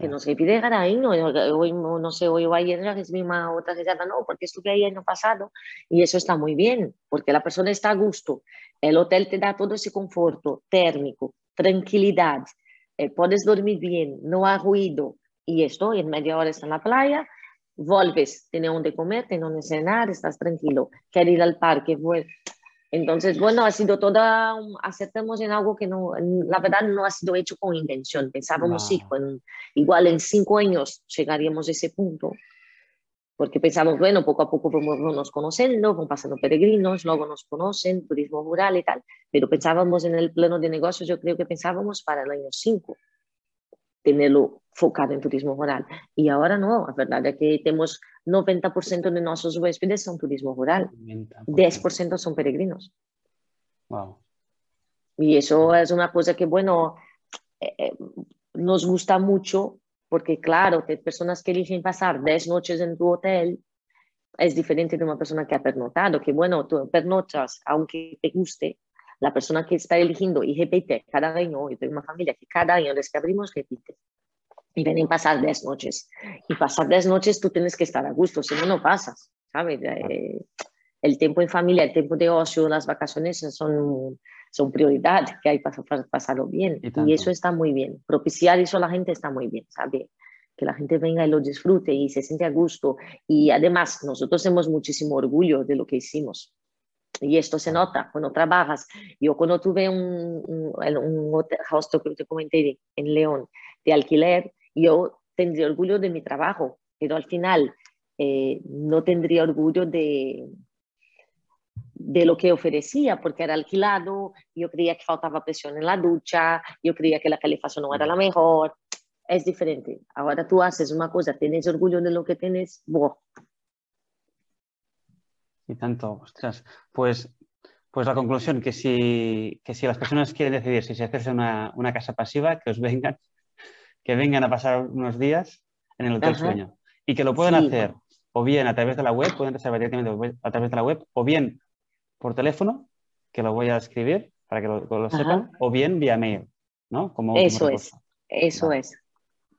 que nos repite cada año. Hoy, no sé, hoy o ayer es misma otra reserva, no, porque estuve ahí el año pasado y eso está muy bien, porque la persona está a gusto. El hotel te da todo ese conforto térmico, tranquilidad, eh, puedes dormir bien, no hay ruido y esto, en media hora está en la playa, vuelves, tienes donde comer, tienes donde cenar, estás tranquilo, quieres ir al parque, vuelves entonces, bueno, ha sido toda, aceptamos en algo que no, la verdad no ha sido hecho con intención. Pensábamos, sí, igual en cinco años llegaríamos a ese punto, porque pensamos, bueno, poco a poco vamos nos conociendo, van pasando peregrinos, luego nos conocen, turismo rural y tal, pero pensábamos en el plano de negocios, yo creo que pensábamos para el año cinco tenerlo focado en turismo rural. Y ahora no, la verdad es que tenemos 90% de nuestros huéspedes son turismo rural, 10% son peregrinos. Wow. Y eso es una cosa que, bueno, eh, eh, nos gusta mucho porque, claro, que personas que eligen pasar 10 noches en tu hotel es diferente de una persona que ha pernotado, que, bueno, tú pernotas, aunque te guste, la persona que está eligiendo y repite cada año, yo tengo una familia que cada año desde que abrimos repite. Y vienen a pasar 10 noches. Y pasar 10 noches tú tienes que estar a gusto, si no, no pasas, ¿sabes? Eh, el tiempo en familia, el tiempo de ocio, las vacaciones son, son prioridad, que hay para, pasarlo bien. Y, eso está muy bien. Propiciar eso a la gente está muy bien, ¿sabes? Que la gente venga y lo disfrute y se siente a gusto. Y además, nosotros tenemos muchísimo orgullo de lo que hicimos. Y esto se nota cuando trabajas. Yo cuando tuve un, un, un hostel que te comenté en León de alquiler, yo tendría orgullo de mi trabajo, pero al final eh, no tendría orgullo de, de lo que ofrecía, porque era alquilado, yo creía que faltaba presión en la ducha, yo creía que la calefacción no era la mejor. Es diferente. Ahora tú haces una cosa, tienes orgullo de lo que tienes, ¡boh! Y tanto, ostras. Pues, pues la conclusión, que si, que si las personas quieren decidir si se hace una, una casa pasiva, que os vengan, que vengan a pasar unos días en el Hotel Sueño. Y que lo pueden hacer o bien a través de la web, pueden reservar directamente a través de la web, o bien por teléfono, que lo voy a escribir para que lo, sepan, o bien vía mail, ¿no? Como, eso es, eso es.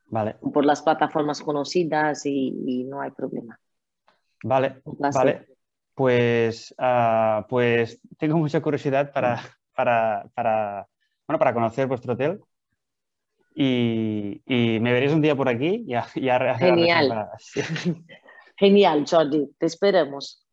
Vale. Por las plataformas conocidas y, no hay problema. Vale, vale. Pues, uh, pues tengo mucha curiosidad para, para, para, bueno, para conocer vuestro hotel y, y, me veréis un día por aquí. Ya, ya Genial. Genial, Jordi. Te esperamos.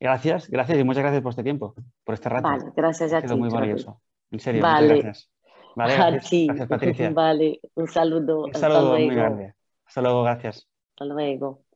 Gracias, gracias y muchas gracias por este tiempo, por este rato. Vale, gracias a ha sido muy valioso. En serio, vale. muchas gracias. Vale, gracias, gracias, Patricia. Vale, un saludo. Un saludo muy grande. Hasta luego, gracias. Hasta luego.